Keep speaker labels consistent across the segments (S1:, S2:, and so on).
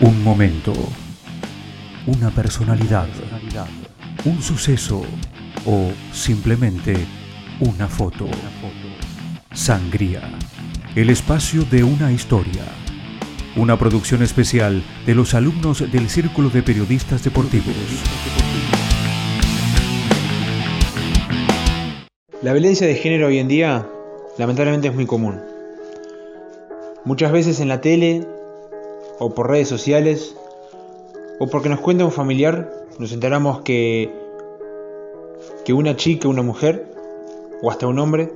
S1: Un momento, una personalidad, un suceso o simplemente una foto. Sangría, el espacio de una historia. Una producción especial de los alumnos del Círculo de Periodistas Deportivos.
S2: La violencia de género hoy en día lamentablemente es muy común. Muchas veces en la tele o por redes sociales o porque nos cuenta un familiar nos enteramos que, que una chica, una mujer o hasta un hombre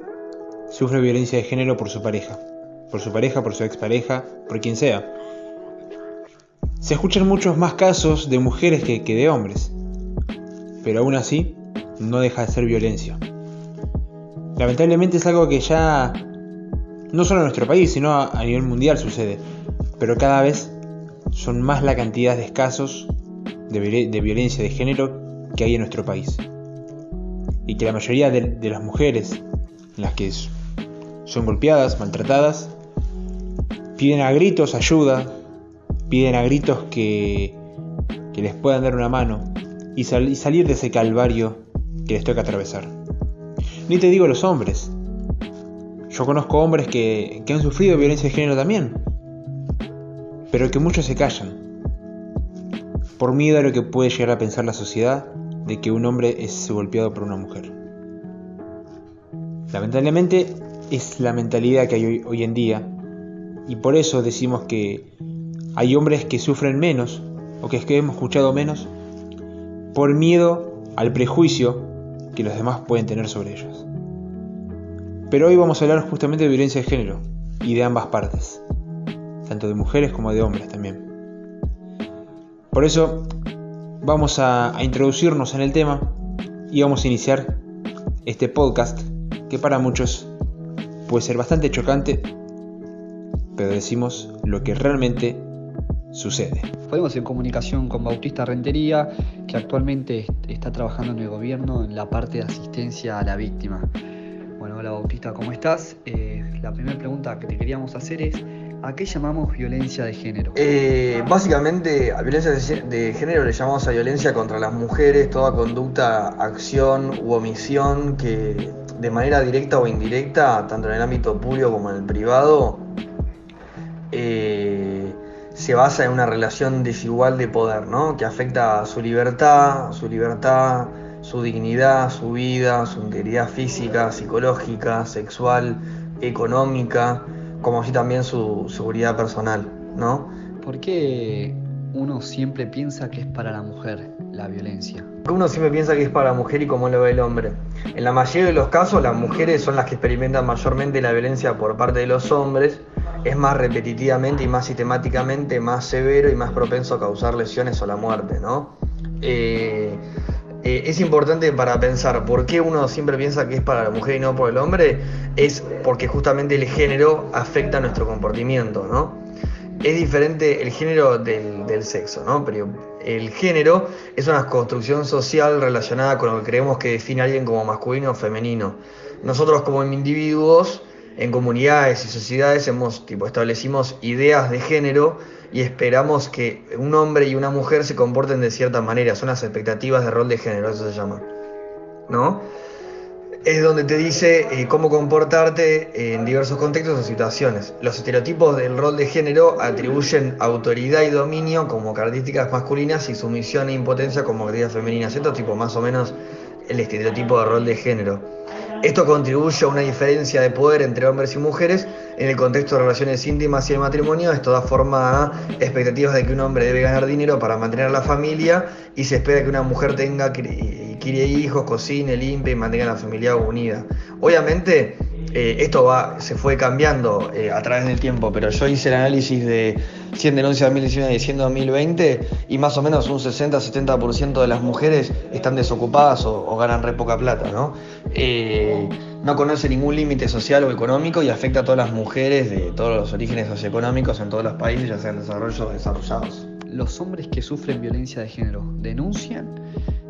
S2: sufre violencia de género por su pareja, por su pareja, por su expareja, por quien sea. Se escuchan muchos más casos de mujeres que, que de hombres, pero aún así no deja de ser violencia. Lamentablemente es algo que ya no solo en nuestro país, sino a nivel mundial sucede, pero cada vez son más la cantidad de casos de, violencia de género que hay en nuestro país. Y que la mayoría de, las mujeres, las que son golpeadas, maltratadas, piden a gritos ayuda, piden a gritos que, les puedan dar una mano y, y salir de ese calvario que les toca atravesar. Ni te digo los hombres. Yo conozco hombres que han sufrido violencia de género también, pero que muchos se callan, por miedo a lo que puede llegar a pensar la sociedad de que un hombre es golpeado por una mujer. Lamentablemente es la mentalidad que hay hoy, en día y por eso decimos que hay hombres que sufren menos o que, es que hemos escuchado menos por miedo al prejuicio que los demás pueden tener sobre ellos. Pero hoy vamos a hablar justamente de violencia de género y de ambas partes, tanto de mujeres como de hombres también. Por eso vamos a, introducirnos en el tema y vamos a iniciar este podcast que para muchos puede ser bastante chocante, pero decimos lo que realmente sucede.
S3: Podemos en comunicación con Bautista Rentería, que actualmente está trabajando en el gobierno en la parte de asistencia a la víctima. Bueno, hola Bautista, ¿cómo estás? Eh, la primera pregunta que te queríamos hacer es, ¿a qué llamamos violencia de género?
S4: Eh, básicamente, a violencia de género le llamamos a violencia contra las mujeres, toda conducta, acción u omisión que de manera directa o indirecta, tanto en el ámbito público como en el privado, eh, se basa en una relación desigual de poder, ¿no? Que afecta a su libertad, su libertad, su dignidad, su vida, su integridad física, psicológica, sexual, económica, como así también su seguridad personal, ¿no?
S3: ¿Por qué uno siempre piensa que es para la mujer la violencia?
S4: Uno siempre piensa que es para la mujer y como lo ve el hombre. En la mayoría de los casos las mujeres son las que experimentan mayormente la violencia por parte de los hombres es más repetitivamente y más sistemáticamente más severo y más propenso a causar lesiones o la muerte, ¿no? Eh, eh, es importante para pensar por qué uno siempre piensa que es para la mujer y no por el hombre, es porque justamente el género afecta nuestro comportamiento, ¿no? Es diferente el género del, del sexo, ¿no? Pero el género es una construcción social relacionada con lo que creemos que define a alguien como masculino o femenino. Nosotros como individuos en comunidades y sociedades hemos, tipo, establecimos ideas de género y esperamos que un hombre y una mujer se comporten de cierta manera. Son las expectativas de rol de género, eso se llama. ¿No? Es donde te dice eh, cómo comportarte en diversos contextos o situaciones. Los estereotipos del rol de género atribuyen autoridad y dominio como características masculinas y sumisión e impotencia como características femeninas. Esto tipo más o menos el estereotipo de rol de género. Esto contribuye a una diferencia de poder entre hombres y mujeres en el contexto de relaciones íntimas y el matrimonio. Esto da forma a expectativas de que un hombre debe ganar dinero para mantener la familia y se espera que una mujer tenga críe hijos, cocine, limpie y mantenga la familia unida. Obviamente eh, esto se fue cambiando eh, a través del tiempo, pero yo hice el análisis de 100 denuncias de 2019 y 100 de 2020 y más o menos un 60-70% de las mujeres están desocupadas o, ganan re poca plata, ¿no? Eh, no conoce ningún límite social o económico y afecta a todas las mujeres de todos los orígenes socioeconómicos en todos los países, ya sean desarrollados o desarrollados.
S3: ¿Los hombres que sufren violencia de género denuncian?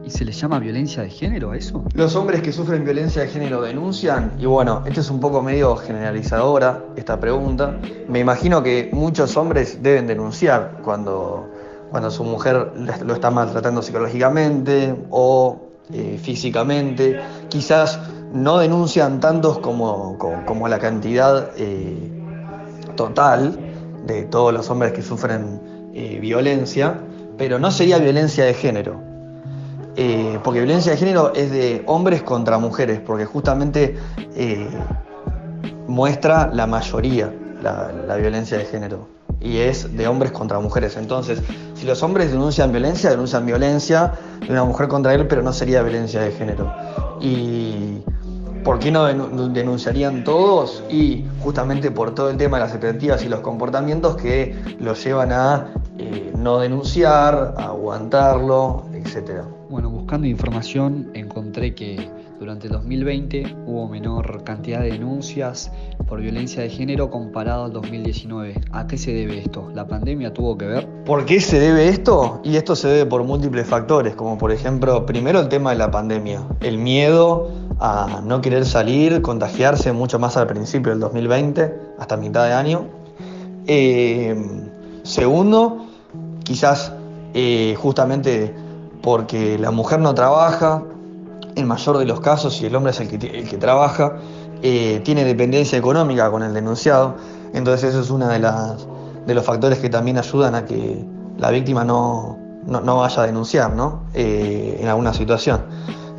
S3: ¿Y se les llama violencia de género a eso?
S4: Los hombres que sufren violencia de género denuncian, y bueno, esto es un poco medio generalizadora, esta pregunta. Me imagino que muchos hombres deben denunciar cuando, cuando su mujer lo está maltratando psicológicamente o eh, físicamente. Quizás no denuncian tantos como, como, la cantidad eh, total de todos los hombres que sufren eh, violencia, pero no sería violencia de género eh, porque violencia de género es de hombres contra mujeres, porque justamente eh, muestra la mayoría la, violencia de género y es de hombres contra mujeres. Entonces, si los hombres denuncian violencia, denuncian violencia de una mujer contra él, pero no sería violencia de género. ¿Y por qué no denunciarían todos? Y justamente por todo el tema de las expectativas y los comportamientos que los llevan a eh, no denunciar, a aguantarlo, etcétera.
S3: Bueno, buscando información encontré que durante el 2020 hubo menor cantidad de denuncias por violencia de género comparado al 2019. ¿A qué se debe esto? ¿La pandemia tuvo que ver?
S4: ¿Por qué se debe esto? Y esto se debe por múltiples factores, como por ejemplo, primero el tema de la pandemia, el miedo a no querer salir, contagiarse mucho más al principio del 2020, hasta mitad de año. Eh, segundo, quizás eh, justamente porque la mujer no trabaja, en mayor de los casos, y el hombre es el que, trabaja, eh, tiene dependencia económica con el denunciado, entonces eso es uno de, de los factores que también ayudan a que la víctima no, vaya a denunciar ¿no? Eh, en alguna situación.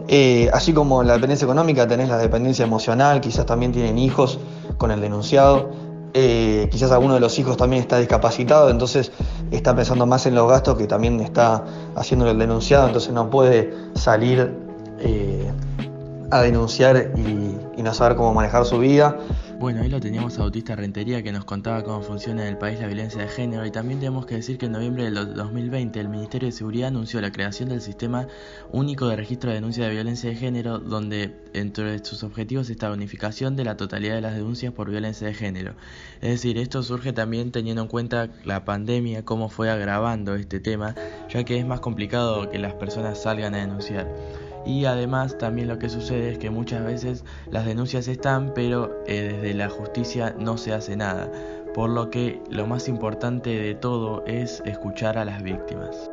S4: Eh, así como la dependencia económica tenés la dependencia emocional, quizás también tienen hijos con el denunciado. Eh, quizás alguno de los hijos también está discapacitado, entonces está pensando más en los gastos que también está haciendo el denunciado, entonces no puede salir eh, a denunciar y, no saber cómo manejar su vida.
S5: Bueno, ahí lo teníamos a Bautista Rentería que nos contaba cómo funciona en el país la violencia de género y también tenemos que decir que en noviembre del 2020 el Ministerio de Seguridad anunció la creación del Sistema Único de Registro de Denuncia de Violencia de Género donde entre sus objetivos está la unificación de la totalidad de las denuncias por violencia de género. Es decir, esto surge también teniendo en cuenta la pandemia, cómo fue agravando este tema, ya que es más complicado que las personas salgan a denunciar y además también lo que sucede es que muchas veces las denuncias están pero eh, desde la justicia no se hace nada, por lo que lo más importante de todo es escuchar a las víctimas.